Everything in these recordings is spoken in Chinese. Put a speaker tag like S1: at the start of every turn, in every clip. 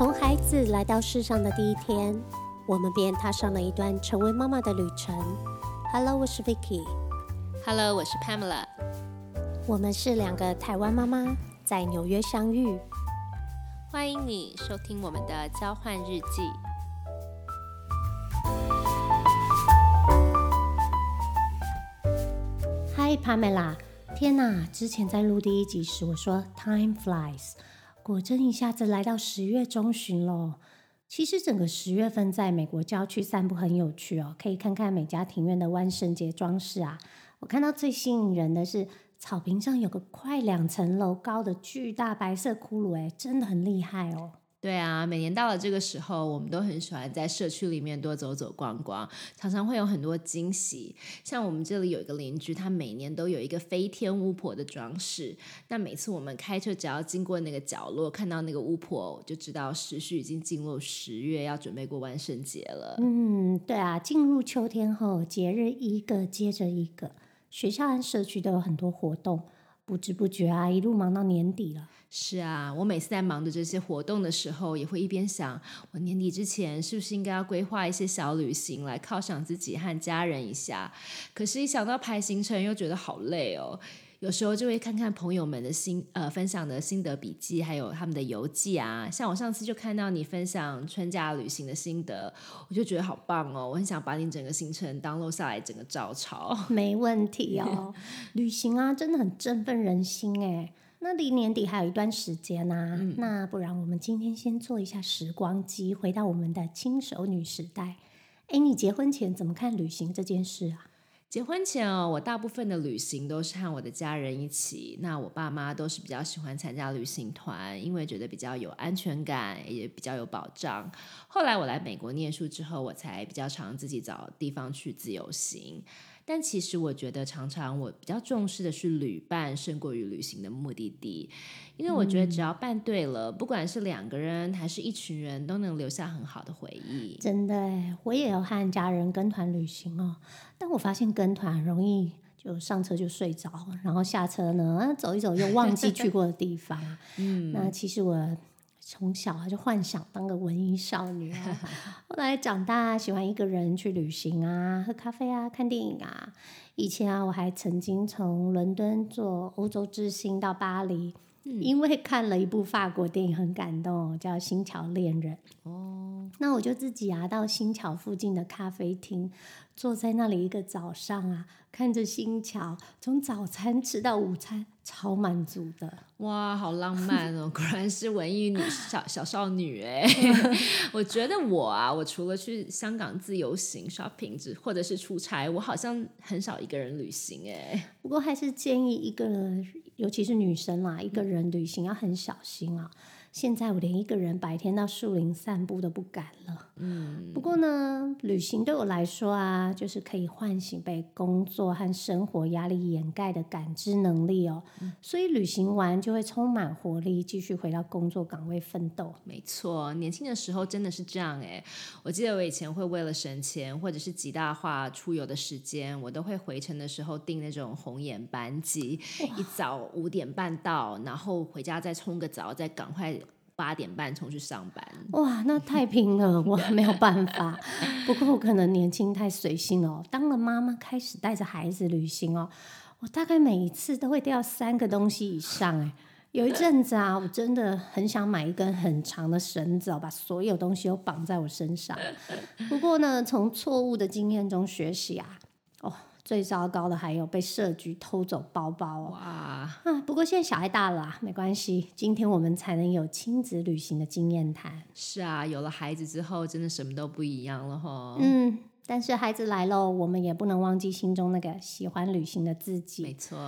S1: 从孩子来到世上的第一天，我们便踏上了一段成为妈妈的旅程。Hello，我是 Vicky。
S2: Hello，我是 Pamela。
S1: 我们是两个台湾妈妈，在纽约相遇。
S2: 欢迎你收听我们的交换日记。
S1: Hi Pamela，天哪！之前在录第一集时，我说 Time flies，果真一下子来到十月中旬了。其实整个十月份在美国郊区散步很有趣哦，可以看看每家庭院的万圣节装饰啊。我看到最吸引人的是草坪上有个快两层楼高的巨大白色骷髅，哎，真的很厉害哦。
S2: 对啊，每年到了这个时候，我们都很喜欢在社区里面多走走逛逛，常常会有很多惊喜。像我们这里有一个邻居，他每年都有一个飞天巫婆的装饰。那每次我们开车只要经过那个角落，看到那个巫婆，就知道时序已经进入十月，要准备过万圣节了。
S1: 嗯，对啊，进入秋天后，节日一个接着一个，学校和社区都有很多活动，不知不觉啊，一路忙到年底了。
S2: 是啊，我每次在忙着这些活动的时候，也会一边想，我年底之前是不是应该要规划一些小旅行来犒赏自己和家人一下？可是，一想到排行程，又觉得好累哦。有时候就会看看朋友们的心呃分享的心得笔记，还有他们的游记啊。像我上次就看到你分享春假旅行的心得，我就觉得好棒哦！我很想把你整个行程 download 下来，整个照抄。
S1: 没问题哦，旅行啊，真的很振奋人心哎。那离年底还有一段时间呐、啊，那不然我们今天先做一下时光机，回到我们的轻熟女时代。哎，你结婚前怎么看旅行这件事啊？
S2: 结婚前哦，我大部分的旅行都是和我的家人一起。那我爸妈都是比较喜欢参加旅行团，因为觉得比较有安全感，也比较有保障。后来我来美国念书之后，我才比较常自己找地方去自由行。但其实我觉得，常常我比较重视的是旅伴胜过于旅行的目的地，因为我觉得只要办对了，不管是两个人还是一群人，都能留下很好的回忆。
S1: 真的耶，我也有和家人跟团旅行哦，但我发现跟团容易就上车就睡着，然后下车呢走一走又忘记去过的地方。嗯，那其实我。从小啊就幻想当个文艺少女啊，后来长大喜欢一个人去旅行啊，喝咖啡啊，看电影啊。以前啊，我还曾经从伦敦坐欧洲之星到巴黎，嗯、因为看了一部法国电影很感动，叫《星桥恋人》。哦，那我就自己啊到星桥附近的咖啡厅，坐在那里一个早上啊，看着星桥从早餐吃到午餐，超满足的。
S2: 哇，好浪漫哦！果然是文艺女小小少女哎。我觉得我啊，我除了去香港自由行 shopping 或者是出差，我好像很少一个人旅行哎。
S1: 不过还是建议一个人，尤其是女生啦，一个人旅行要很小心啊。现在我连一个人白天到树林散步都不敢了。嗯，不过呢，旅行对我来说啊，就是可以唤醒被工作和生活压力掩盖的感知能力哦。嗯、所以旅行完就会充满活力，继续回到工作岗位奋斗。
S2: 没错，年轻的时候真的是这样哎。我记得我以前会为了省钱或者是极大化出游的时间，我都会回程的时候订那种红眼班机，一早五点半到，然后回家再冲个澡，再赶快。八点半冲去上班，
S1: 哇，那太拼了，我没有办法。不过我可能年轻太随性了，当了妈妈开始带着孩子旅行哦，我大概每一次都会掉三个东西以上。哎，有一阵子啊，我真的很想买一根很长的绳子，把所有东西都绑在我身上。不过呢，从错误的经验中学习啊，哦。最糟糕的还有被社局偷走包包哦！
S2: 哇
S1: 啊！不过现在小孩大了、啊，没关系。今天我们才能有亲子旅行的经验谈。
S2: 是啊，有了孩子之后，真的什么都不一样了哈。
S1: 嗯，但是孩子来喽，我们也不能忘记心中那个喜欢旅行的自己。
S2: 没错。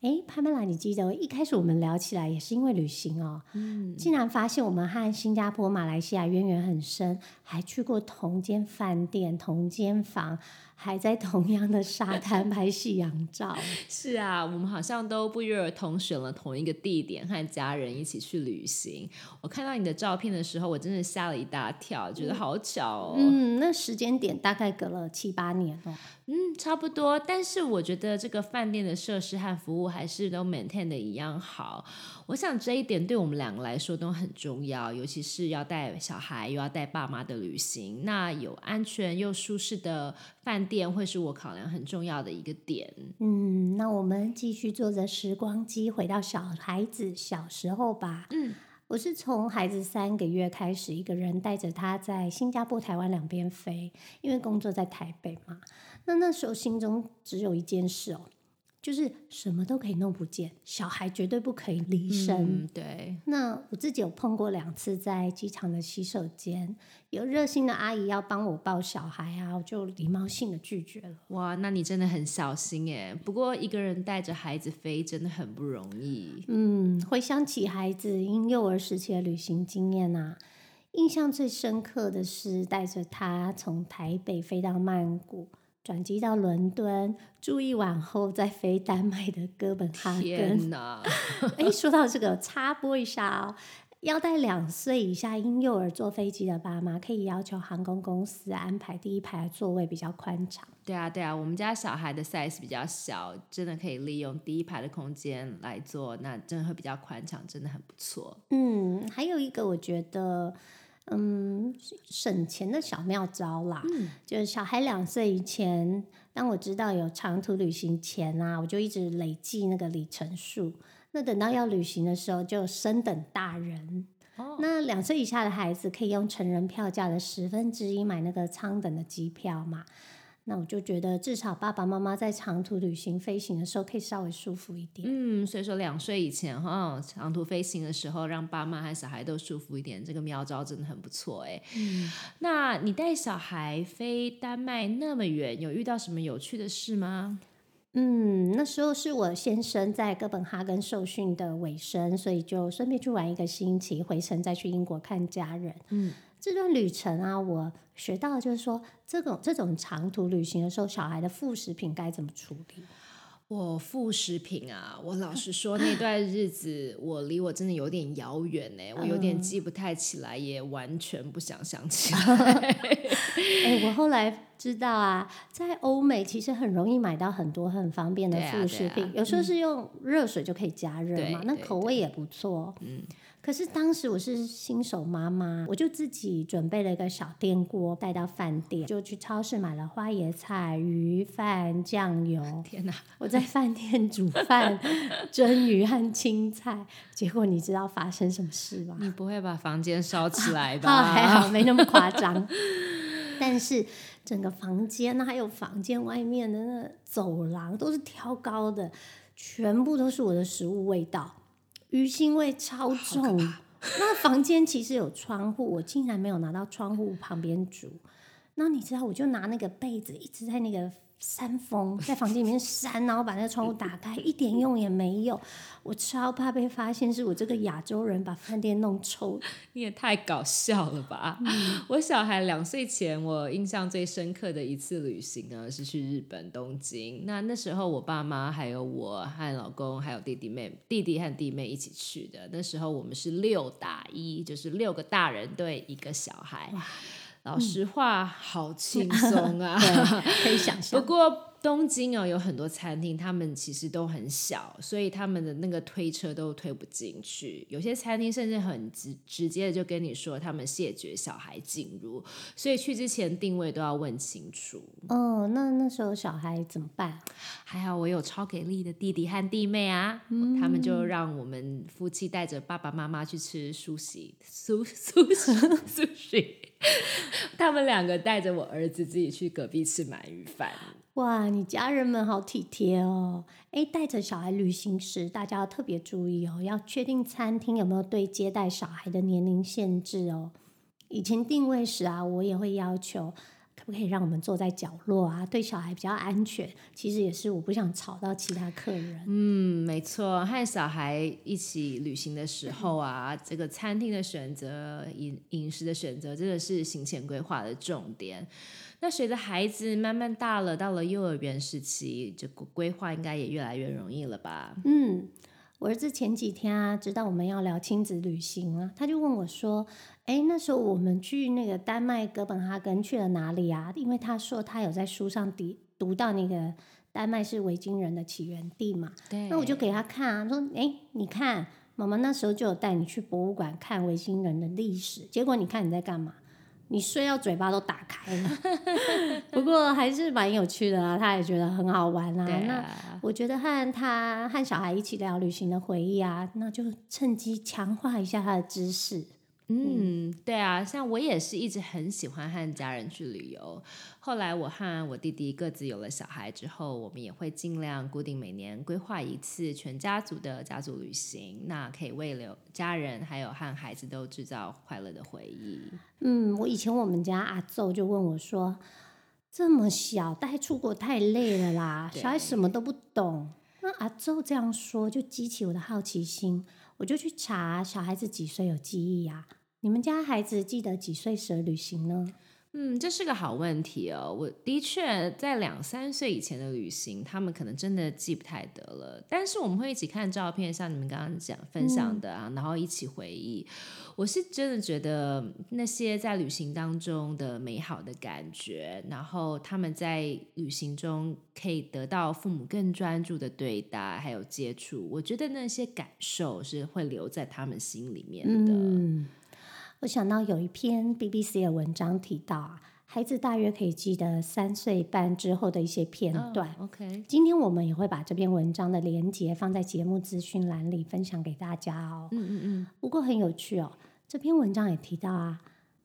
S1: 哎，潘曼拉，你记得一开始我们聊起来也是因为旅行哦。嗯。竟然发现我们和新加坡、马来西亚渊源很深，还去过同间饭店、同间房。还在同样的沙滩拍夕阳照。
S2: 是啊，我们好像都不约而同选了同一个地点，和家人一起去旅行。我看到你的照片的时候，我真的吓了一大跳，觉得好巧哦。
S1: 嗯，那时间点大概隔了七八年哦。
S2: 嗯，差不多。但是我觉得这个饭店的设施和服务还是都 maintain 的一样好。我想这一点对我们两个来说都很重要，尤其是要带小孩又要带爸妈的旅行，那有安全又舒适的饭店会是我考量很重要的一个点。
S1: 嗯，那我们继续坐着时光机回到小孩子小时候吧。嗯。我是从孩子三个月开始，一个人带着他在新加坡、台湾两边飞，因为工作在台北嘛。那那时候心中只有一件事哦。就是什么都可以弄不见，小孩绝对不可以离身。
S2: 对，
S1: 那我自己有碰过两次，在机场的洗手间，有热心的阿姨要帮我抱小孩啊，我就礼貌性的拒绝了。
S2: 哇，那你真的很小心耶。不过一个人带着孩子飞真的很不容易。
S1: 嗯，回想起孩子婴幼儿时期的旅行经验啊，印象最深刻的是带着他从台北飞到曼谷。转机到伦敦住一晚后，再飞丹麦的哥本哈根。
S2: 天 哪！
S1: 哎，说到这个，插播一下哦，要带两岁以下婴幼儿坐飞机的爸妈，可以要求航空公司安排第一排座位比较宽敞。
S2: 对啊，对啊，我们家小孩的 size 比较小，真的可以利用第一排的空间来坐，那真的会比较宽敞，真的很不错。
S1: 嗯，还有一个我觉得。嗯，省钱的小妙招啦，就是小孩两岁以前，当我知道有长途旅行前啊，我就一直累计那个里程数。那等到要旅行的时候，就升等大人。那两岁以下的孩子可以用成人票价的十分之一买那个舱等的机票嘛？那我就觉得，至少爸爸妈妈在长途旅行飞行的时候，可以稍微舒服一点。
S2: 嗯，所以说两岁以前哈，长途飞行的时候，让爸妈和小孩都舒服一点，这个妙招真的很不错哎。嗯，那你带小孩飞丹麦那么远，有遇到什么有趣的事吗？
S1: 嗯，那时候是我先生在哥本哈根受训的尾声，所以就顺便去玩一个星期，回程再去英国看家人。嗯。这段旅程啊，我学到的就是说，这种这种长途旅行的时候，小孩的副食品该怎么处理？
S2: 我副食品啊，我老实说，那段日子我离我真的有点遥远呢，我有点记不太起来，也完全不想想起 来。
S1: 哎，我后来知道啊，在欧美其实很容易买到很多很方便的副食品，有时候是用热水就可以加热嘛，那口味也不错。嗯。可是当时我是新手妈妈，我就自己准备了一个小电锅带到饭店，就去超市买了花椰菜、鱼饭、酱油。
S2: 天哪！
S1: 我在饭店煮饭、蒸鱼和青菜，结果你知道发生什么事吗？
S2: 你不会把房间烧起来吧？
S1: 还好没那么夸张。但是整个房间，那还有房间外面的那走廊都是挑高的，全部都是我的食物味道。鱼腥味超重，那房间其实有窗户，我竟然没有拿到窗户旁边煮。那你知道，我就拿那个被子一直在那个。扇风在房间里面扇，然后把那个窗户打开，一点用也没有。我超怕被发现是我这个亚洲人把饭店弄臭。
S2: 你也太搞笑了吧！我小孩两岁前，我印象最深刻的一次旅行呢，是去日本东京。那那时候我爸妈还有我和老公还有弟弟妹弟弟和弟妹一起去的。那时候我们是六打一，就是六个大人对一个小孩。老实话，好轻 松啊，
S1: 可以想象。
S2: 不过。东京哦，有很多餐厅，他们其实都很小，所以他们的那个推车都推不进去。有些餐厅甚至很直直接的就跟你说，他们谢绝小孩进入，所以去之前定位都要问清楚。
S1: 哦，那那时候小孩怎么办？
S2: 还好我有超给力的弟弟和弟妹啊，他们就让我们夫妻带着爸爸妈妈去吃苏西苏 苏苏西，他们两个带着我儿子自己去隔壁吃鳗鱼饭。
S1: 哇，你家人们好体贴哦！哎，带着小孩旅行时，大家要特别注意哦，要确定餐厅有没有对接待小孩的年龄限制哦。以前定位时啊，我也会要求，可不可以让我们坐在角落啊？对小孩比较安全。其实也是我不想吵到其他客人。
S2: 嗯，没错，和小孩一起旅行的时候啊，这个餐厅的选择、饮饮食的选择，真的是行前规划的重点。那随着孩子慢慢大了，到了幼儿园时期，这个规划应该也越来越容易了吧？
S1: 嗯。我儿子前几天啊，知道我们要聊亲子旅行啊，他就问我说：“哎，那时候我们去那个丹麦哥本哈根去了哪里啊？”因为他说他有在书上读读到那个丹麦是维京人的起源地嘛。
S2: 对。
S1: 那我就给他看啊，说：“哎，你看，妈妈那时候就有带你去博物馆看维京人的历史，结果你看你在干嘛？”你睡到嘴巴都打开了，不过还是蛮有趣的啊，他也觉得很好玩啊。那我觉得和他和小孩一起聊旅行的回忆啊，那就趁机强化一下他的知识。
S2: 嗯，对啊，像我也是一直很喜欢和家人去旅游。后来我和我弟弟各自有了小孩之后，我们也会尽量固定每年规划一次全家族的家族旅行，那可以为了家人还有和孩子都制造快乐的回忆。
S1: 嗯，我以前我们家阿奏就问我说：“这么小带出国太累了啦，小孩什么都不懂。”那阿奏这样说就激起我的好奇心，我就去查小孩子几岁有记忆呀？你们家孩子记得几岁时旅行呢？
S2: 嗯，这是个好问题哦。我的确在两三岁以前的旅行，他们可能真的记不太得了。但是我们会一起看照片，像你们刚刚讲分享的啊，然后一起回忆。我是真的觉得那些在旅行当中的美好的感觉，然后他们在旅行中可以得到父母更专注的对待，还有接触，我觉得那些感受是会留在他们心里面的。
S1: 我想到有一篇 BBC 的文章提到啊，孩子大约可以记得三岁半之后的一些片段。
S2: OK，
S1: 今天我们也会把这篇文章的连接放在节目资讯栏里分享给大家哦。
S2: 嗯嗯嗯。
S1: 不过很有趣哦，这篇文章也提到啊，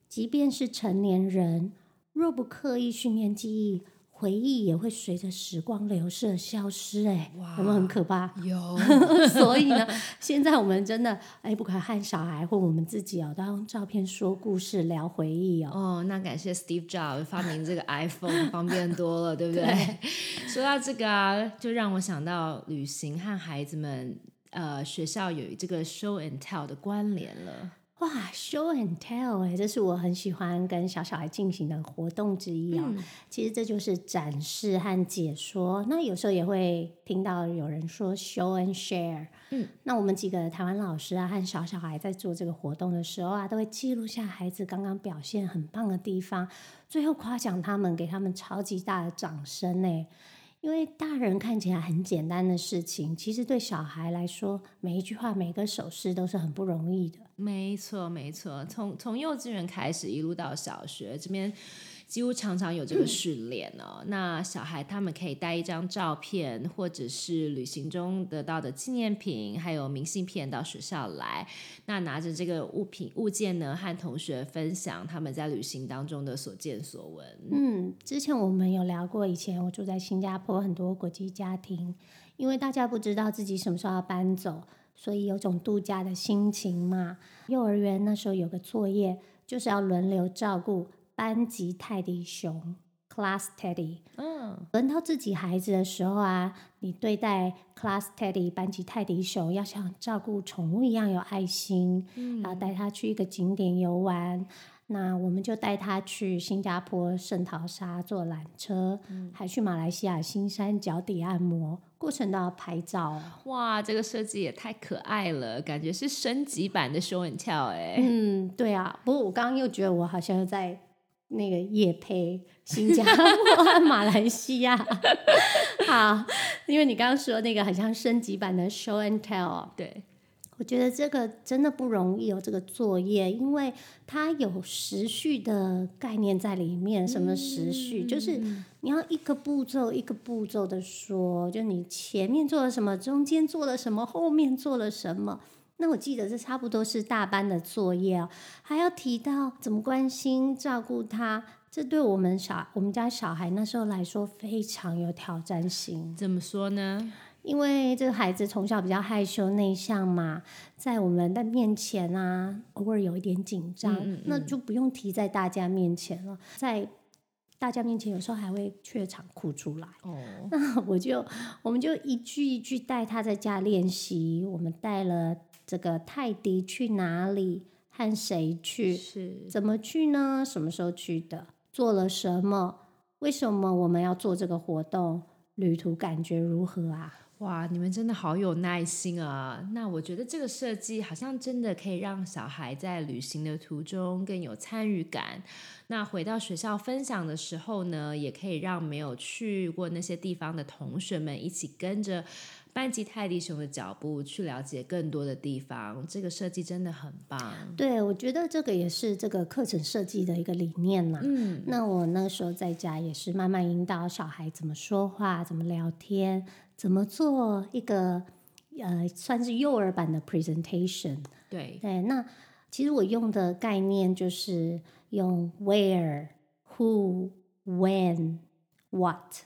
S1: 即便是成年人，若不刻意训练记忆。回忆也会随着时光流逝而消失，哎，有没有很可怕？
S2: 有，
S1: 所以呢，现在我们真的哎，不可以和小孩或我们自己哦，都要用照片说故事、聊回忆哦。
S2: 哦，那感谢 Steve Jobs 发明这个 iPhone，方便多了，对不对？说到这个啊，就让我想到旅行和孩子们呃学校有这个 show and tell 的关联了。
S1: 哇，show and tell 哎，这是我很喜欢跟小小孩进行的活动之一哦。其实这就是展示和解说。那有时候也会听到有人说 show and share。
S2: 嗯，
S1: 那我们几个台湾老师啊和小小孩在做这个活动的时候啊，都会记录下孩子刚刚表现很棒的地方，最后夸奖他们，给他们超级大的掌声呢。因为大人看起来很简单的事情，其实对小孩来说，每一句话、每个手势都是很不容易的。
S2: 没错，没错，从从幼稚园开始，一路到小学这边。几乎常常有这个训练哦。那小孩他们可以带一张照片，或者是旅行中得到的纪念品，还有明信片到学校来。那拿着这个物品物件呢，和同学分享他们在旅行当中的所见所闻。
S1: 嗯，之前我们有聊过，以前我住在新加坡，很多国际家庭，因为大家不知道自己什么时候要搬走，所以有种度假的心情嘛。幼儿园那时候有个作业，就是要轮流照顾。班级泰迪熊，Class Teddy。
S2: 嗯，
S1: 轮到自己孩子的时候啊，你对待 Class Teddy 班级泰迪熊，要像照顾宠物一样有爱心。嗯，然后带他去一个景点游玩。那我们就带他去新加坡圣淘沙坐缆车，还去马来西亚新山脚底按摩，过程都要拍照。
S2: 哇，这个设计也太可爱了，感觉是升级版的 Show and Tell 哎。
S1: 嗯，对啊。不过我刚刚又觉得我好像在。那个叶配新加坡和马来西亚，好，因为你刚刚说那个很像升级版的 show and tell，
S2: 对，
S1: 我觉得这个真的不容易哦，这个作业，因为它有时序的概念在里面。什么时序？就是你要一个步骤一个步骤的说，就你前面做了什么，中间做了什么，后面做了什么。那我记得这差不多是大班的作业哦，还要提到怎么关心照顾他，这对我们小我们家小孩那时候来说非常有挑战性。
S2: 怎么说呢？
S1: 因为这个孩子从小比较害羞内向嘛，在我们的面前啊，偶尔有一点紧张，那就不用提在大家面前了，在。大家面前有时候还会怯场哭出来。
S2: 哦，
S1: 那我就我们就一句一句带他在家练习。我们带了这个泰迪去哪里，和谁去，
S2: 是
S1: 怎么去呢？什么时候去的？做了什么？为什么我们要做这个活动？旅途感觉如何啊？
S2: 哇，你们真的好有耐心啊！那我觉得这个设计好像真的可以让小孩在旅行的途中更有参与感。那回到学校分享的时候呢，也可以让没有去过那些地方的同学们一起跟着班级泰迪熊的脚步去了解更多的地方。这个设计真的很棒。
S1: 对，我觉得这个也是这个课程设计的一个理念嘛。
S2: 嗯，
S1: 那我那时候在家也是慢慢引导小孩怎么说话，怎么聊天。怎么做一个呃，算是幼儿版的 presentation？
S2: 对
S1: 对，那其实我用的概念就是用 where、who、when、what、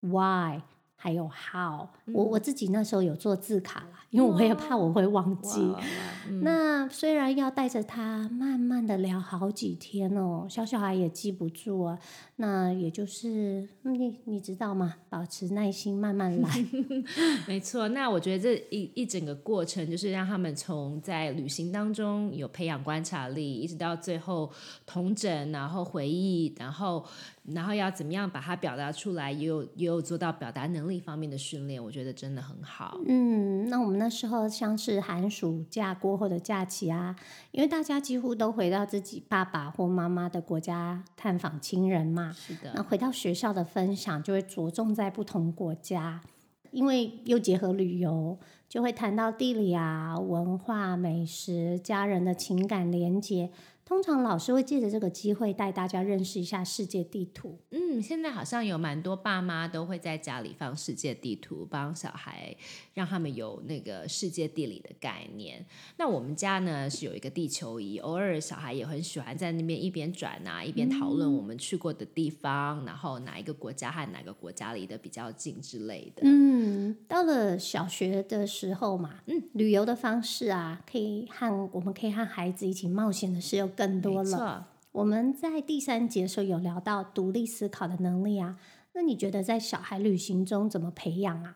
S1: why，还有 how。我我自己那时候有做字卡啦，因为我也怕我会忘记。那虽然要带着他慢慢的聊好几天哦，小小孩也记不住啊。那也就是你你知道吗？保持耐心，慢慢来。
S2: 没错。那我觉得这一一整个过程，就是让他们从在旅行当中有培养观察力，一直到最后同整，然后回忆，然后然后要怎么样把它表达出来，也有也有做到表达能力方面的训练。我觉得真的很好。
S1: 嗯，那我们那时候像是寒暑假过后的假期啊，因为大家几乎都回到自己爸爸或妈妈的国家探访亲人嘛。
S2: 是的。
S1: 那回到学校的分享就会着重在不同国家，因为又结合旅游，就会谈到地理啊、文化、美食、家人的情感连接。通常老师会借着这个机会带大家认识一下世界地图。
S2: 嗯，现在好像有蛮多爸妈都会在家里放世界地图，帮小孩让他们有那个世界地理的概念。那我们家呢是有一个地球仪，偶尔小孩也很喜欢在那边一边转啊，一边讨论我们去过的地方，然后哪一个国家和哪个国家离得比较近之类的。
S1: 嗯，到了小学的时候嘛，嗯，旅游的方式啊，可以和我们可以和孩子一起冒险的事有更多了。我们在第三节的时候有聊到独立思考的能力啊，那你觉得在小孩旅行中怎么培养啊？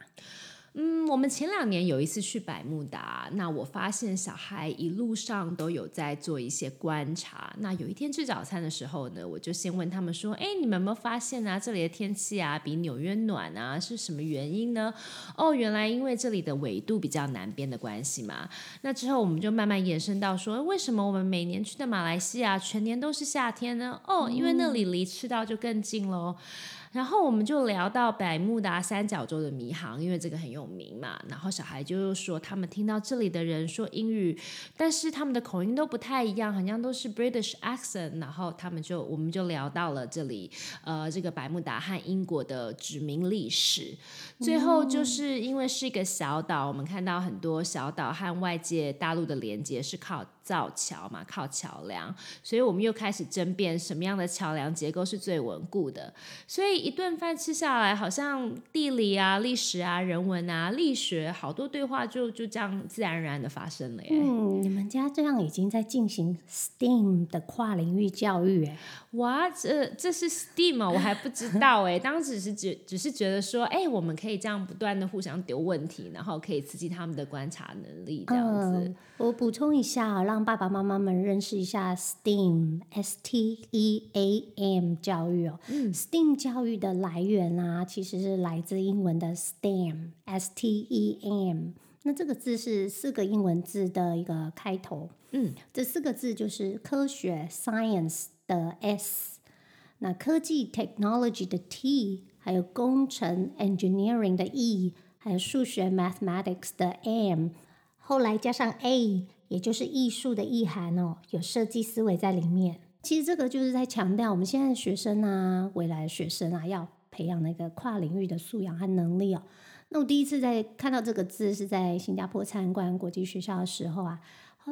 S2: 嗯，我们前两年有一次去百慕达，那我发现小孩一路上都有在做一些观察。那有一天吃早餐的时候呢，我就先问他们说：“哎，你们有没有发现啊，这里的天气啊比纽约暖啊？是什么原因呢？”哦，原来因为这里的纬度比较南边的关系嘛。那之后我们就慢慢延伸到说，为什么我们每年去的马来西亚全年都是夏天呢？哦，因为那里离赤道就更近喽。然后我们就聊到百慕达三角洲的迷航，因为这个很有名嘛。然后小孩就说，他们听到这里的人说英语，但是他们的口音都不太一样，好像都是 British accent。然后他们就，我们就聊到了这里，呃，这个百慕达和英国的殖民历史。最后就是因为是一个小岛，我们看到很多小岛和外界大陆的连接是靠造桥嘛，靠桥梁，所以我们又开始争辩什么样的桥梁结构是最稳固的。所以一顿饭吃下来，好像地理啊、历史啊、人文啊、力学，好多对话就就这样自然而然的发生了耶。
S1: 嗯，你们家这样已经在进行 STEAM 的跨领域教育哎。
S2: 哇，这这是 STEAM 我还不知道哎。当时是只只是觉得说，哎，我们可以这样不断的互相丢问题，然后可以刺激他们的观察能力，这样子。
S1: 我补充一下，让爸爸妈妈们认识一下 STEAM，S T E A M 教育哦。嗯，STEAM 教育的来源啊，其实是来自英文的 STEM，S T E M。那这个字是四个英文字的一个开头。嗯，这四个字就是科学 （Science） 的 S，那科技 （Technology） 的 T，还有工程 （Engineering） 的 E，还有数学 （Mathematics） 的 M。后来加上 A，也就是艺术的意涵哦，有设计思维在里面。其实这个就是在强调我们现在学生啊，未来学生啊，要培养那个跨领域的素养和能力哦。那我第一次在看到这个字是在新加坡参观国际学校的时候啊，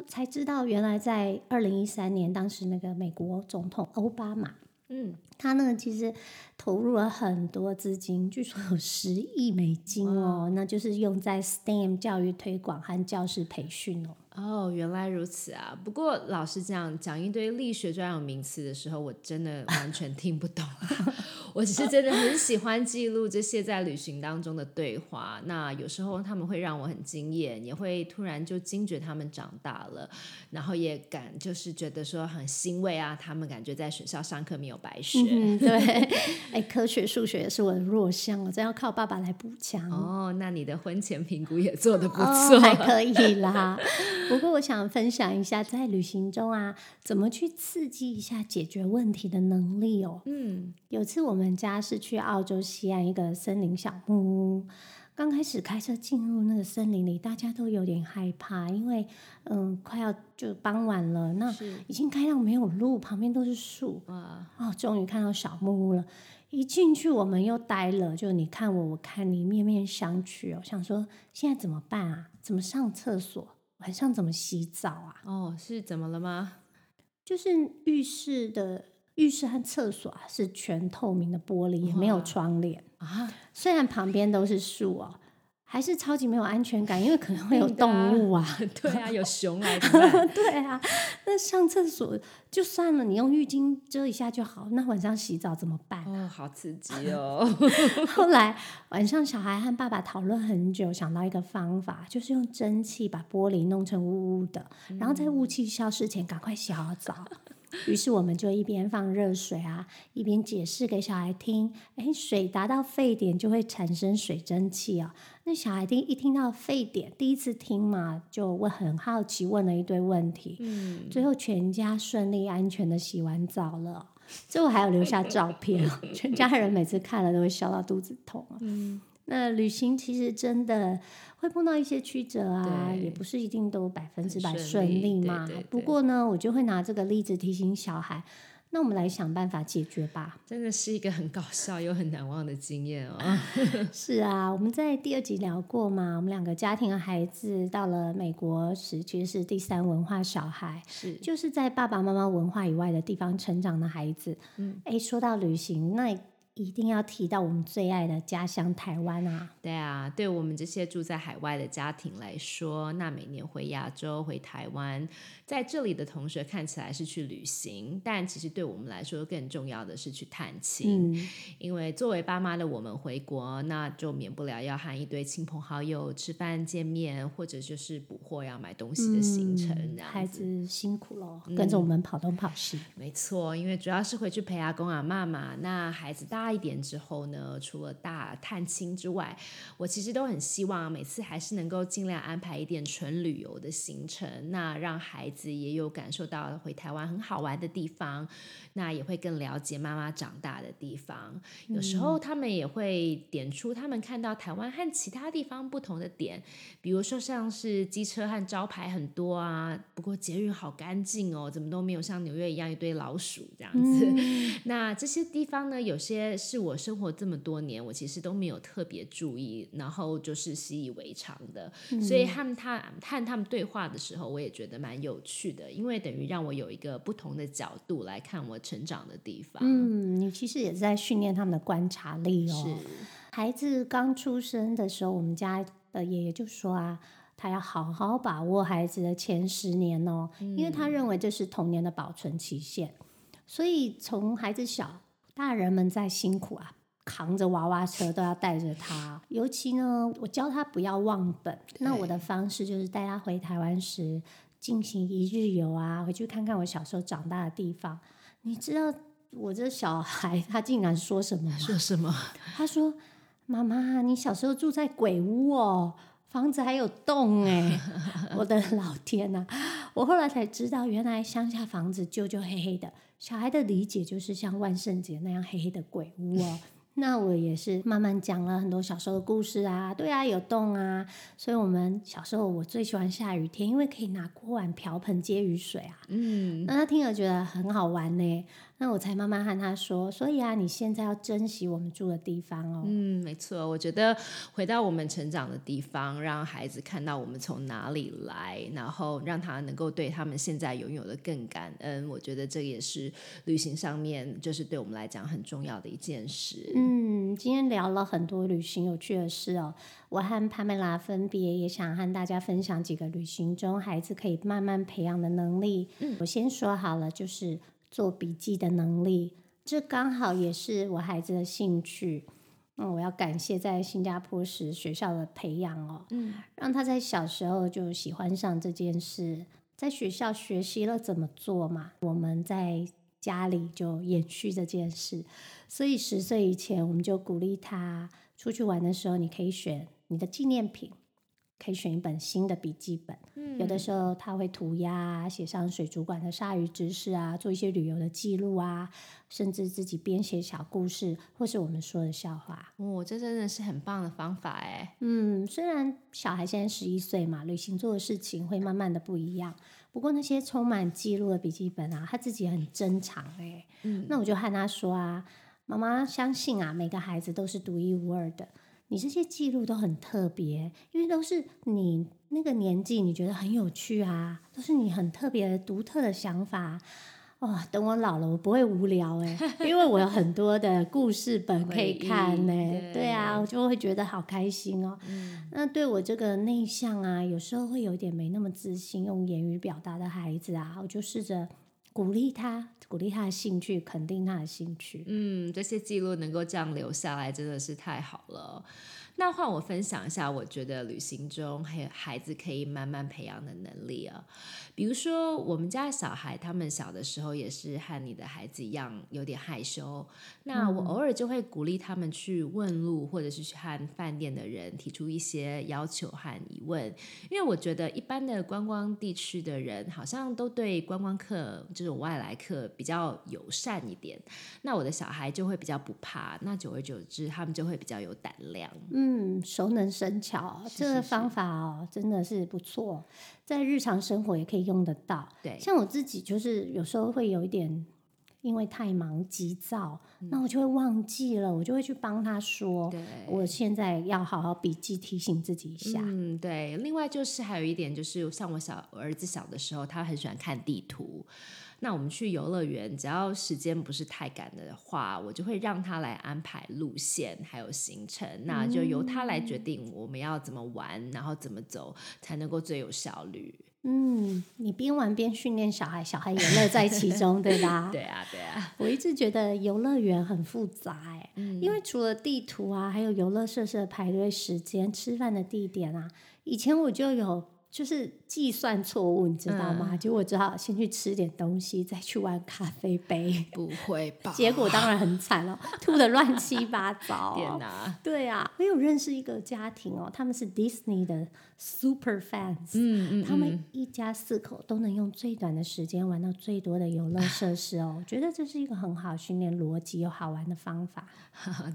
S1: 才知道原来在二零一三年，当时那个美国总统奥巴马。嗯，他呢其实投入了很多资金，据说有十亿美金哦，那就是用在 STEM 教育推广和教师培训哦。
S2: 哦，原来如此啊！不过老实讲，讲一堆力学专有名词的时候，我真的完全听不懂。我只是真的很喜欢记录这些在旅行当中的对话。那有时候他们会让我很惊艳，也会突然就惊觉他们长大了，然后也感就是觉得说很欣慰啊，他们感觉在学校上课没有白学。
S1: 对，哎，科学、数学也是我的弱项，我真要靠爸爸来补强。
S2: 哦，那你的婚前评估也做的不错，
S1: 还可以啦。不过我想分享一下，在旅行中啊，怎么去刺激一下解决问题的能力哦。嗯，有次我们家是去澳洲西岸一个森林小木屋，刚开始开车进入那个森林里，大家都有点害怕，因为嗯，快要就傍晚了，那已经开到没有路，旁边都是树啊。哦，终于看到小木屋了，一进去我们又呆了，就你看我，我看你，面面相觑哦，想说现在怎么办啊？怎么上厕所？晚上怎么洗澡啊？
S2: 哦，是怎么了吗？
S1: 就是浴室的浴室和厕所啊，是全透明的玻璃，也没有窗帘啊。虽然旁边都是树哦。还是超级没有安全感，因为可能会有动物啊，
S2: 对啊，有熊 来
S1: 对啊，那上厕所就算了，你用浴巾遮一下就好。那晚上洗澡怎么办？
S2: 哦，好刺激哦！
S1: 后来晚上小孩和爸爸讨论很久，想到一个方法，就是用蒸汽把玻璃弄成雾雾的，然后在雾气消失前赶快洗好澡。于是我们就一边放热水啊，一边解释给小孩听。哎，水达到沸点就会产生水蒸气啊。那小孩听一听到沸点，第一次听嘛，就问很好奇，问了一堆问题。嗯，最后全家顺利安全的洗完澡了。最后还有留下照片，全家人每次看了都会笑到肚子痛。嗯。那旅行其实真的会碰到一些曲折啊，也不是一定都百分之百顺利嘛。不过呢，我就会拿这个例子提醒小孩，那我们来想办法解决吧。
S2: 真的是一个很搞笑又很难忘的经验哦。
S1: 是啊，我们在第二集聊过嘛，我们两个家庭的孩子到了美国时，其实是第三文化小孩，
S2: 是
S1: 就是在爸爸妈妈文化以外的地方成长的孩子。嗯，哎，说到旅行，那。一定要提到我们最爱的家乡台湾啊！
S2: 对啊，对我们这些住在海外的家庭来说，那每年回亚洲、回台湾，在这里的同学看起来是去旅行，但其实对我们来说更重要的是去探亲。嗯，因为作为爸妈的我们回国，那就免不了要和一堆亲朋好友吃饭见面，或者就是补货要买东西的行程。
S1: 孩子辛苦了，跟着我们跑东跑西。
S2: 没错，因为主要是回去陪阿公阿妈嘛，那孩子大。大一点之后呢，除了大探亲之外，我其实都很希望每次还是能够尽量安排一点纯旅游的行程，那让孩子也有感受到回台湾很好玩的地方，那也会更了解妈妈长大的地方。有时候他们也会点出他们看到台湾和其他地方不同的点，比如说像是机车和招牌很多啊，不过捷运好干净哦，怎么都没有像纽约一样一堆老鼠这样子。那这些地方呢，有些。是我生活这么多年，我其实都没有特别注意，然后就是习以为常的。所以他们他和他们对话的时候，我也觉得蛮有趣的，因为等于让我有一个不同的角度来看我成长的地方。
S1: 嗯，你其实也是在训练他们的观察力哦。是，孩子刚出生的时候，我们家的爷爷就说啊，他要好好把握孩子的前十年哦，因为他认为这是童年的保存期限。所以从孩子小。大人们在辛苦啊，扛着娃娃车都要带着他。尤其呢，我教他不要忘本。那我的方式就是带他回台湾时进行一日游啊，回去看看我小时候长大的地方。你知道我这小孩他竟然说什么？
S2: 说什么？
S1: 他说：“妈妈，你小时候住在鬼屋哦，房子还有洞哎！” 我的老天呐！我后来才知道，原来乡下房子旧旧黑黑的。小孩的理解就是像万圣节那样黑黑的鬼屋哦。那我也是慢慢讲了很多小时候的故事啊，对啊，有洞啊。所以我们小时候我最喜欢下雨天，因为可以拿锅碗瓢盆接雨水啊。嗯，那他听了觉得很好玩呢。那我才慢慢和他说，所以啊，你现在要珍惜我们住的地方哦。
S2: 嗯，没错，我觉得回到我们成长的地方，让孩子看到我们从哪里来，然后让他能够对他们现在拥有的更感恩。我觉得这也是旅行上面就是对我们来讲很重要的一件事。
S1: 嗯，今天聊了很多旅行有趣的事哦。我和帕梅拉分别也想和大家分享几个旅行中孩子可以慢慢培养的能力。嗯，我先说好了，就是。做笔记的能力，这刚好也是我孩子的兴趣。那我要感谢在新加坡时学校的培养哦，嗯，让他在小时候就喜欢上这件事，在学校学习了怎么做嘛，我们在家里就延续这件事。所以十岁以前，我们就鼓励他出去玩的时候，你可以选你的纪念品。可以选一本新的笔记本，有的时候他会涂鸦，写上水族馆的鲨鱼知识啊，做一些旅游的记录啊，甚至自己编写小故事，或是我们说的笑话。
S2: 哦，这真的是很棒的方法哎。
S1: 嗯，虽然小孩现在十一岁嘛，旅行做的事情会慢慢的不一样，不过那些充满记录的笔记本啊，他自己很珍藏哎。嗯，那我就和他说啊，妈妈相信啊，每个孩子都是独一无二的。你这些记录都很特别，因为都是你那个年纪你觉得很有趣啊，都是你很特别、独特的想法。哇，等我老了，我不会无聊哎，因为我有很多的故事本可以看呢。对啊，我就会觉得好开心哦。那对我这个内向啊，有时候会有点没那么自信，用言语表达的孩子啊，我就试着。鼓励他，鼓励他的兴趣，肯定他的兴趣。
S2: 嗯，这些记录能够这样留下来，真的是太好了。那换我分享一下，我觉得旅行中还有孩子可以慢慢培养的能力啊。比如说，我们家的小孩，他们小的时候也是和你的孩子一样有点害羞。那我偶尔就会鼓励他们去问路，或者是去和饭店的人提出一些要求和疑问，因为我觉得一般的观光地区的人好像都对观光客这种外来客比较友善一点。那我的小孩就会比较不怕，那久而久之，他们就会比较有胆量。
S1: 嗯，熟能生巧，这个方法哦，真的是不错，在日常生活也可以用得到。
S2: 对，
S1: 像我自己就是有时候会有一点，因为太忙急躁，那我就会忘记了，我就会去帮他说，我现在要好好笔记提醒自己一下。
S2: 嗯，对。另外就是还有一点就是，像我小儿子小的时候，他很喜欢看地图。那我们去游乐园，只要时间不是太赶的话，我就会让他来安排路线还有行程，那就由他来决定我们要怎么玩，然后怎么走才能够最有效率。
S1: 嗯，你边玩边训练小孩，小孩也乐在其 中，对吧？
S2: 对啊，对啊。
S1: 我一直觉得游乐园很复杂，哎，因为除了地图啊，还有游乐设施的排队时间、吃饭的地点啊，以前我就有。就是计算错误，你知道吗？就我只好先去吃点东西，再去玩咖啡杯。
S2: 不会吧？
S1: 结果当然很惨了，吐的乱七八糟。
S2: 天哪！
S1: 对啊，我有认识一个家庭哦，他们是 Disney 的 super fans。嗯嗯他们一家四口都能用最短的时间玩到最多的游乐设施哦。我 觉得这是一个很好训练逻辑又好玩的方法。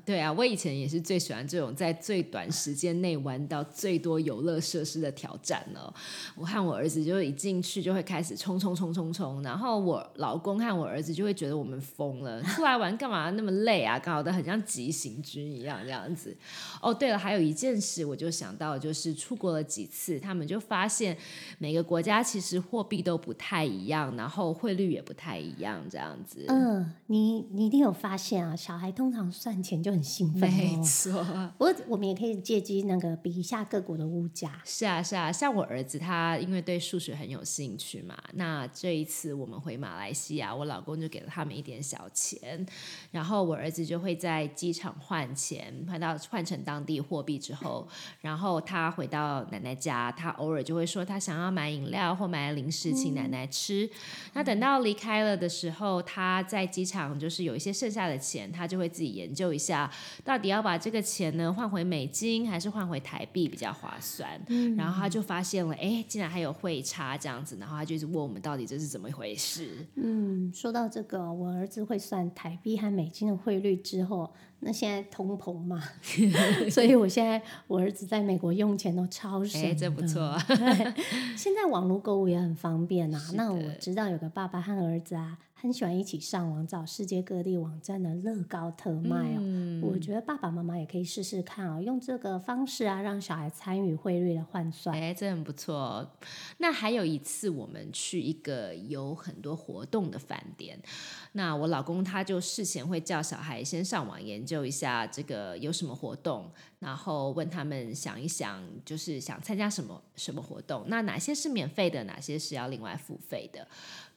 S2: 对啊，我以前也是最喜欢这种在最短时间内玩到最多游乐设施的挑战了。我和我儿子就一进去就会开始冲冲冲冲冲，然后我老公和我儿子就会觉得我们疯了，出来玩干嘛那么累啊，搞得很像急行军一样这样子。哦，对了，还有一件事我就想到，就是出国了几次，他们就发现每个国家其实货币都不太一样，然后汇率也不太一样这样子。
S1: 嗯，你你一定有发现啊，小孩通常算钱就很兴奋。
S2: 没错，
S1: 我我们也可以借机那个比一下各国的物价。
S2: 是啊是啊，像我儿。儿子他因为对数学很有兴趣嘛，那这一次我们回马来西亚，我老公就给了他们一点小钱，然后我儿子就会在机场换钱，换到换成当地货币之后，然后他回到奶奶家，他偶尔就会说他想要买饮料或买零食请奶奶吃。那等到离开了的时候，他在机场就是有一些剩下的钱，他就会自己研究一下，到底要把这个钱呢换回美金还是换回台币比较划算。然后他就发现。现了，哎，竟然还有汇差这样子，然后他就一直问我们到底这是怎么一回事。
S1: 嗯，说到这个，我儿子会算台币和美金的汇率之后。那现在通膨嘛，所以我现在我儿子在美国用钱都超省
S2: 哎，这不错。
S1: 现在网络购物也很方便啊。那我知道有个爸爸和儿子啊，很喜欢一起上网找世界各地网站的乐高特卖哦。我觉得爸爸妈妈也可以试试看哦，用这个方式啊，让小孩参与汇率的换算。
S2: 哎，这很不错。那还有一次，我们去一个有很多活动的饭店，那我老公他就事前会叫小孩先上网研究。一下这个有什么活动，然后问他们想一想，就是想参加什么什么活动，那哪些是免费的，哪些是要另外付费的。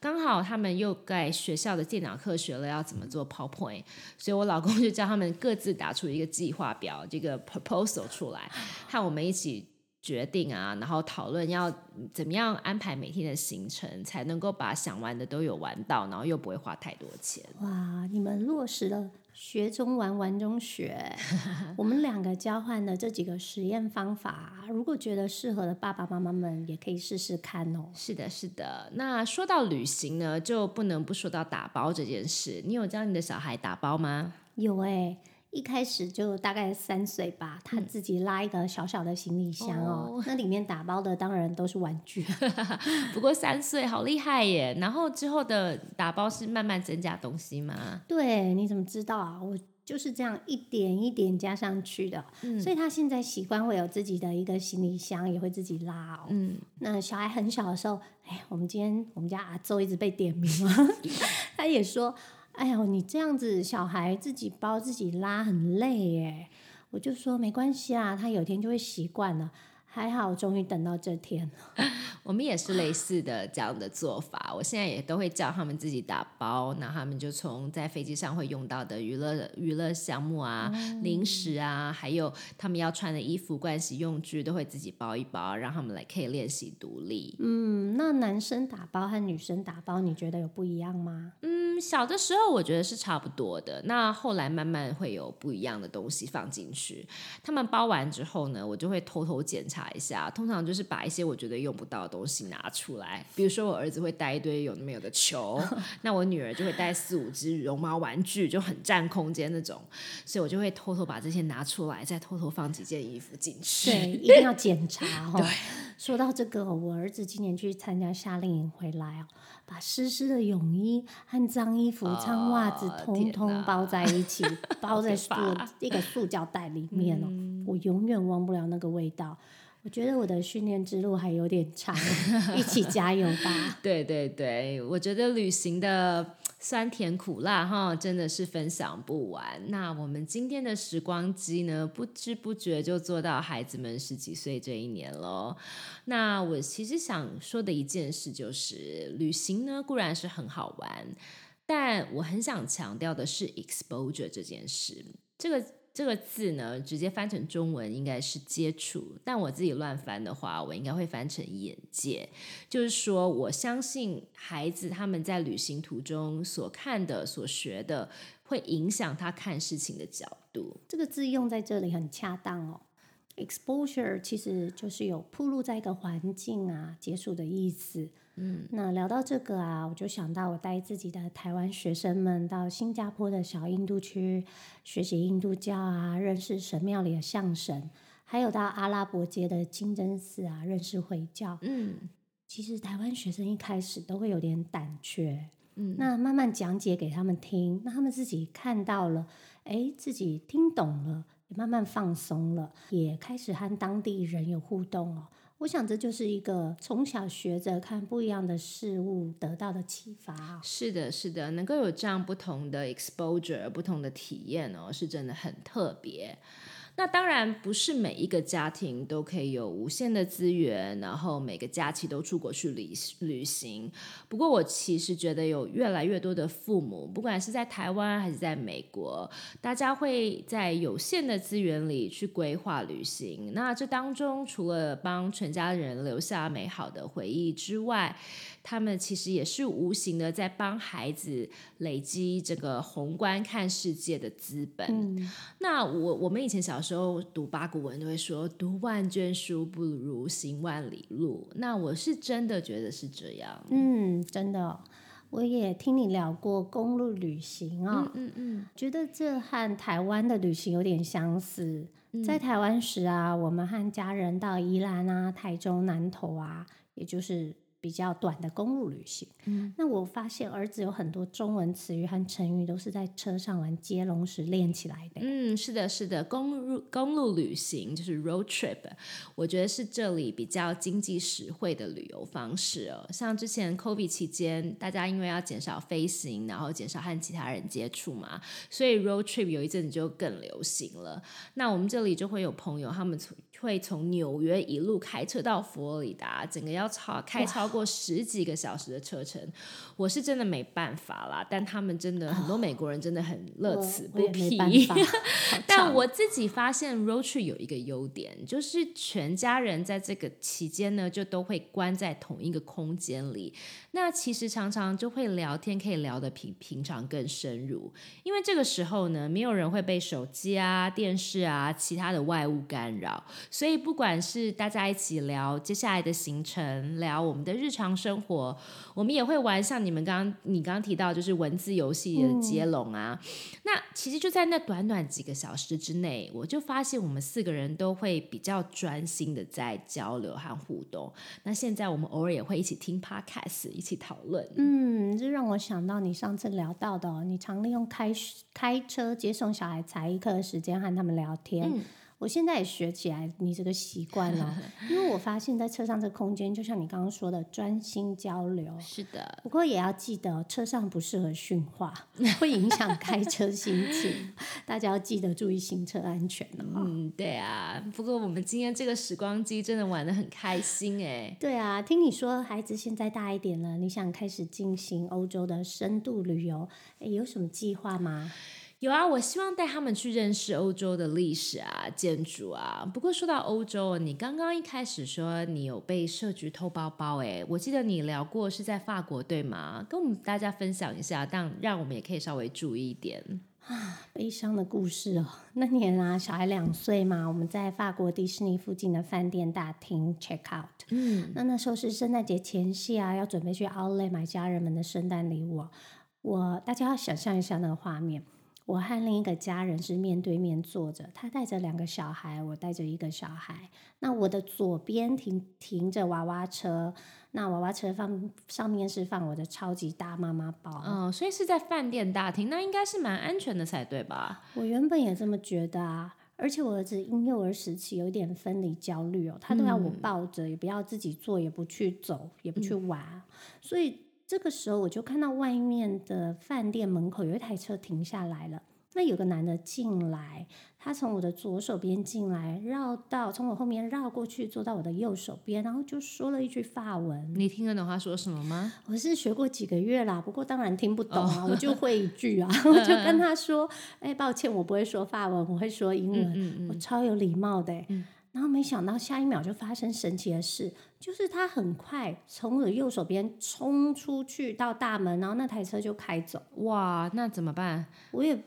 S2: 刚好他们又在学校的电脑课学了要怎么做 PowerPoint，所以我老公就叫他们各自打出一个计划表，这个 proposal 出来，和我们一起。决定啊，然后讨论要怎么样安排每天的行程，才能够把想玩的都有玩到，然后又不会花太多钱。
S1: 哇，你们落实了学中玩，玩中学。我们两个交换的这几个实验方法，如果觉得适合的爸爸妈妈们也可以试试看哦。
S2: 是的，是的。那说到旅行呢，就不能不说到打包这件事。你有教你的小孩打包吗？
S1: 有哎。一开始就大概三岁吧，他自己拉一个小小的行李箱哦，那里面打包的当然都是玩具。
S2: 不过三岁好厉害耶！然后之后的打包是慢慢增加东西吗？
S1: 对，你怎么知道啊？我就是这样一点一点加上去的，所以他现在习惯会有自己的一个行李箱，也会自己拉哦。嗯，那小孩很小的时候，哎，我们今天我们家阿周一直被点名了，他也说。哎呦，你这样子，小孩自己包自己拉很累耶。我就说没关系啊，他有一天就会习惯了。还好，终于等到这天。
S2: 我们也是类似的这样的做法。我现在也都会叫他们自己打包，那他们就从在飞机上会用到的娱乐娱乐项目啊、零食啊，还有他们要穿的衣服、盥洗用具，都会自己包一包，让他们来可以练习独立。
S1: 嗯，那男生打包和女生打包，你觉得有不一样吗？
S2: 嗯，小的时候我觉得是差不多的。那后来慢慢会有不一样的东西放进去。他们包完之后呢，我就会偷偷检查。一下，通常就是把一些我觉得用不到的东西拿出来，比如说我儿子会带一堆有没有的球，那我女儿就会带四五只绒毛玩具，就很占空间那种，所以我就会偷偷把这些拿出来，再偷偷放几件衣服进去。
S1: 对，一定要检查哦。
S2: 对，
S1: 说到这个，我儿子今年去参加夏令营回来哦，把湿湿的泳衣和脏衣服、脏袜子通通包在一起，包在塑一个塑胶袋里面哦，我永远忘不了那个味道。我觉得我的训练之路还有点长，一起加油吧！
S2: 对对对，我觉得旅行的酸甜苦辣哈，真的是分享不完。那我们今天的时光机呢，不知不觉就做到孩子们十几岁这一年喽。那我其实想说的一件事就是，旅行呢固然是很好玩，但我很想强调的是 exposure 这件事。这个。这个字呢，直接翻成中文应该是接触，但我自己乱翻的话，我应该会翻成眼界。就是说，我相信孩子他们在旅行途中所看的、所学的，会影响他看事情的角度。
S1: 这个字用在这里很恰当哦。Exposure 其实就是有铺露在一个环境啊，接触的意思。嗯，那聊到这个啊，我就想到我带自己的台湾学生们到新加坡的小印度区学习印度教啊，认识神庙里的象神，还有到阿拉伯街的清真寺啊，认识回教。嗯，其实台湾学生一开始都会有点胆怯，嗯，那慢慢讲解给他们听，那他们自己看到了，哎，自己听懂了。也慢慢放松了，也开始和当地人有互动哦。我想这就是一个从小学着看不一样的事物得到的启发。
S2: 是的，是的，能够有这样不同的 exposure、不同的体验哦，是真的很特别。那当然不是每一个家庭都可以有无限的资源，然后每个假期都出国去旅旅行。不过我其实觉得有越来越多的父母，不管是在台湾还是在美国，大家会在有限的资源里去规划旅行。那这当中除了帮全家人留下美好的回忆之外，他们其实也是无形的在帮孩子累积这个宏观看世界的资本。那我我们以前小。时候读八股文都会说“读万卷书不如行万里路”，那我是真的觉得是这样。
S1: 嗯，真的，我也听你聊过公路旅行哦，
S2: 嗯嗯，
S1: 觉得这和台湾的旅行有点相似。在台湾时啊，我们和家人到宜兰啊、台中、南投啊，也就是。比较短的公路旅行，嗯，那我发现儿子有很多中文词语和成语都是在车上玩接龙时练起来的。
S2: 嗯，是的，是的，公路公路旅行就是 road trip，我觉得是这里比较经济实惠的旅游方式哦。像之前 COVID 期间，大家因为要减少飞行，然后减少和其他人接触嘛，所以 road trip 有一阵子就更流行了。那我们这里就会有朋友，他们从会从纽约一路开车到佛罗里达，整个要超开超过十几个小时的车程，我是真的没办法啦。但他们真的很多美国人真的很乐此不疲。但我自己发现 road trip 有一个优点，就是全家人在这个期间呢，就都会关在同一个空间里。那其实常常就会聊天，可以聊得平平常更深入。因为这个时候呢，没有人会被手机啊、电视啊、其他的外物干扰。所以，不管是大家一起聊接下来的行程，聊我们的日常生活，我们也会玩像你们刚刚你刚刚提到，就是文字游戏的接龙啊。那其实就在那短短几个小时之内，我就发现我们四个人都会比较专心的在交流和互动。那现在我们偶尔也会一起听 podcast，一起讨论。
S1: 嗯，这让我想到你上次聊到的，你常利用开开车接送小孩才艺课的时间和他们聊天。我现在也学起来你这个习惯了，因为我发现，在车上这空间，就像你刚刚说的，专心交流。
S2: 是的，
S1: 不过也要记得，车上不适合训话，会影响开车心情。大家要记得注意行车安全了。
S2: 嗯，对啊。不过我们今天这个时光机真的玩的很开心哎。
S1: 对啊，听你说孩子现在大一点了，你想开始进行欧洲的深度旅游，哎，有什么计划吗？
S2: 有啊，我希望带他们去认识欧洲的历史啊、建筑啊。不过说到欧洲，你刚刚一开始说你有被设局偷包包，诶，我记得你聊过是在法国对吗？跟我们大家分享一下，但让我们也可以稍微注意一点
S1: 啊。悲伤的故事哦，那年啊，小孩两岁嘛，我们在法国迪士尼附近的饭店大厅 check out。嗯，那那时候是圣诞节前夕啊，要准备去 Outlet 买家人们的圣诞礼物。我大家要想象一下那个画面。我和另一个家人是面对面坐着，他带着两个小孩，我带着一个小孩。那我的左边停停着娃娃车，那娃娃车放上面是放我的超级大妈妈包。
S2: 嗯，所以是在饭店大厅，那应该是蛮安全的才对吧？
S1: 我原本也这么觉得啊，而且我儿子婴幼儿时期有点分离焦虑哦，他都要我抱着，也不要自己坐，也不去走，也不去玩，所以。这个时候，我就看到外面的饭店门口有一台车停下来了。那有个男的进来，他从我的左手边进来，绕到从我后面绕过去，坐到我的右手边，然后就说了一句法文。
S2: 你听得懂他说什么吗？
S1: 我是学过几个月啦，不过当然听不懂啊，我就会一句啊，我就跟他说：“哎，抱歉，我不会说法文，我会说英文。”我超有礼貌的。然后没想到下一秒就发生神奇的事，就是他很快从我的右手边冲出去到大门，然后那台车就开走。
S2: 哇，那怎么办？
S1: 我也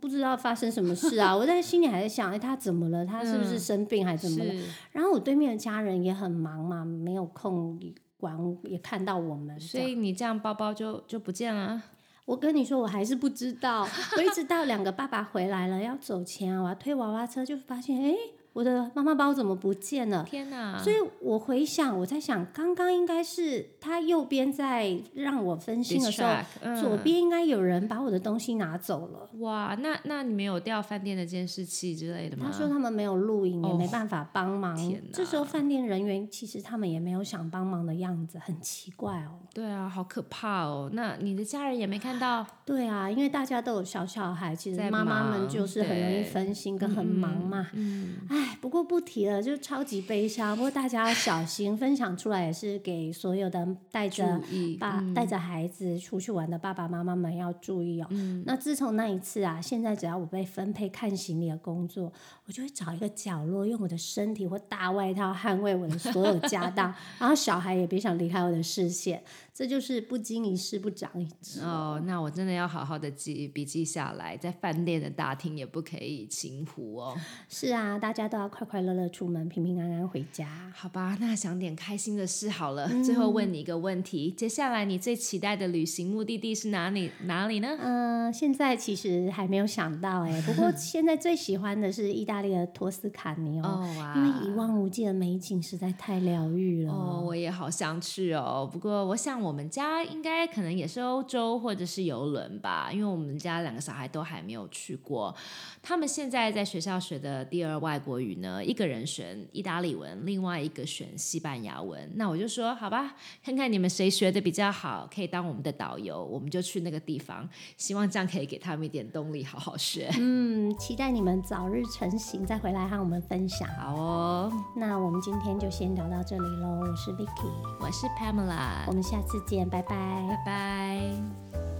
S1: 不知道发生什么事啊！我在心里还在想，哎，他怎么了？他是不是生病还是怎么了？然后我对面的家人也很忙嘛，没有空管，也看到我们。
S2: 所以你这样包包就就不见了。
S1: 我跟你说，我还是不知道。我一直到两个爸爸回来了要走前，我要推娃娃车，就发现哎。我的妈妈包怎么不见了？
S2: 天哪！
S1: 所以我回想，我在想，刚刚应该是他右边在让我分心的时候，左边应该有人把我的东西拿走了。
S2: 哇，那那你没有调饭店的监视器之类的吗？
S1: 他说他们没有录影，也没办法帮忙。这时候饭店人员其实他们也没有想帮忙的样子，很奇怪哦。
S2: 对啊，好可怕哦。那你的家人也没看到？
S1: 对啊，因为大家都有小小孩，其实妈妈们就是很容易分心跟很忙嘛。嗯，哎。哎，不过不提了，就超级悲伤。不过大家要小心，分享出来也是给所有的带着爸、带着孩子出去玩的爸爸妈妈们要注意哦。那自从那一次啊，现在只要我被分配看行李的工作，我就会找一个角落，用我的身体或大外套捍卫我的所有家当，然后小孩也别想离开我的视线。这就是不经一事不长一智
S2: 哦。那我真的要好好的记笔记下来，在饭店的大厅也不可以轻忽哦。
S1: 是啊，大家都要快快乐乐出门，平平安安回家。
S2: 好吧，那想点开心的事好了。最后问你一个问题：接下来你最期待的旅行目的地是哪里？哪里呢？
S1: 嗯，现在其实还没有想到哎。不过现在最喜欢的是意大利的托斯卡尼哦，因为一望无际的美景实在太疗愈了。
S2: 哦，我也好想去哦。不过我想我们家应该可能也是欧洲或者是游轮吧，因为我们家两个小孩都还没有去过。他们现在在学校学的第二外国语呢，一个人选意大利文，另外一个选西班牙文。那我就说好吧，看看你们谁学的比较好，可以当我们的导游，我们就去那个地方。希望这样可以给他们一点动力，好好学。
S1: 嗯，期待你们早日成型，再回来和我们分享。
S2: 好哦，
S1: 那我们今天就先聊到这里喽。我是 Vicky，
S2: 我是 Pamela，
S1: 我们下次见，拜拜，
S2: 拜拜。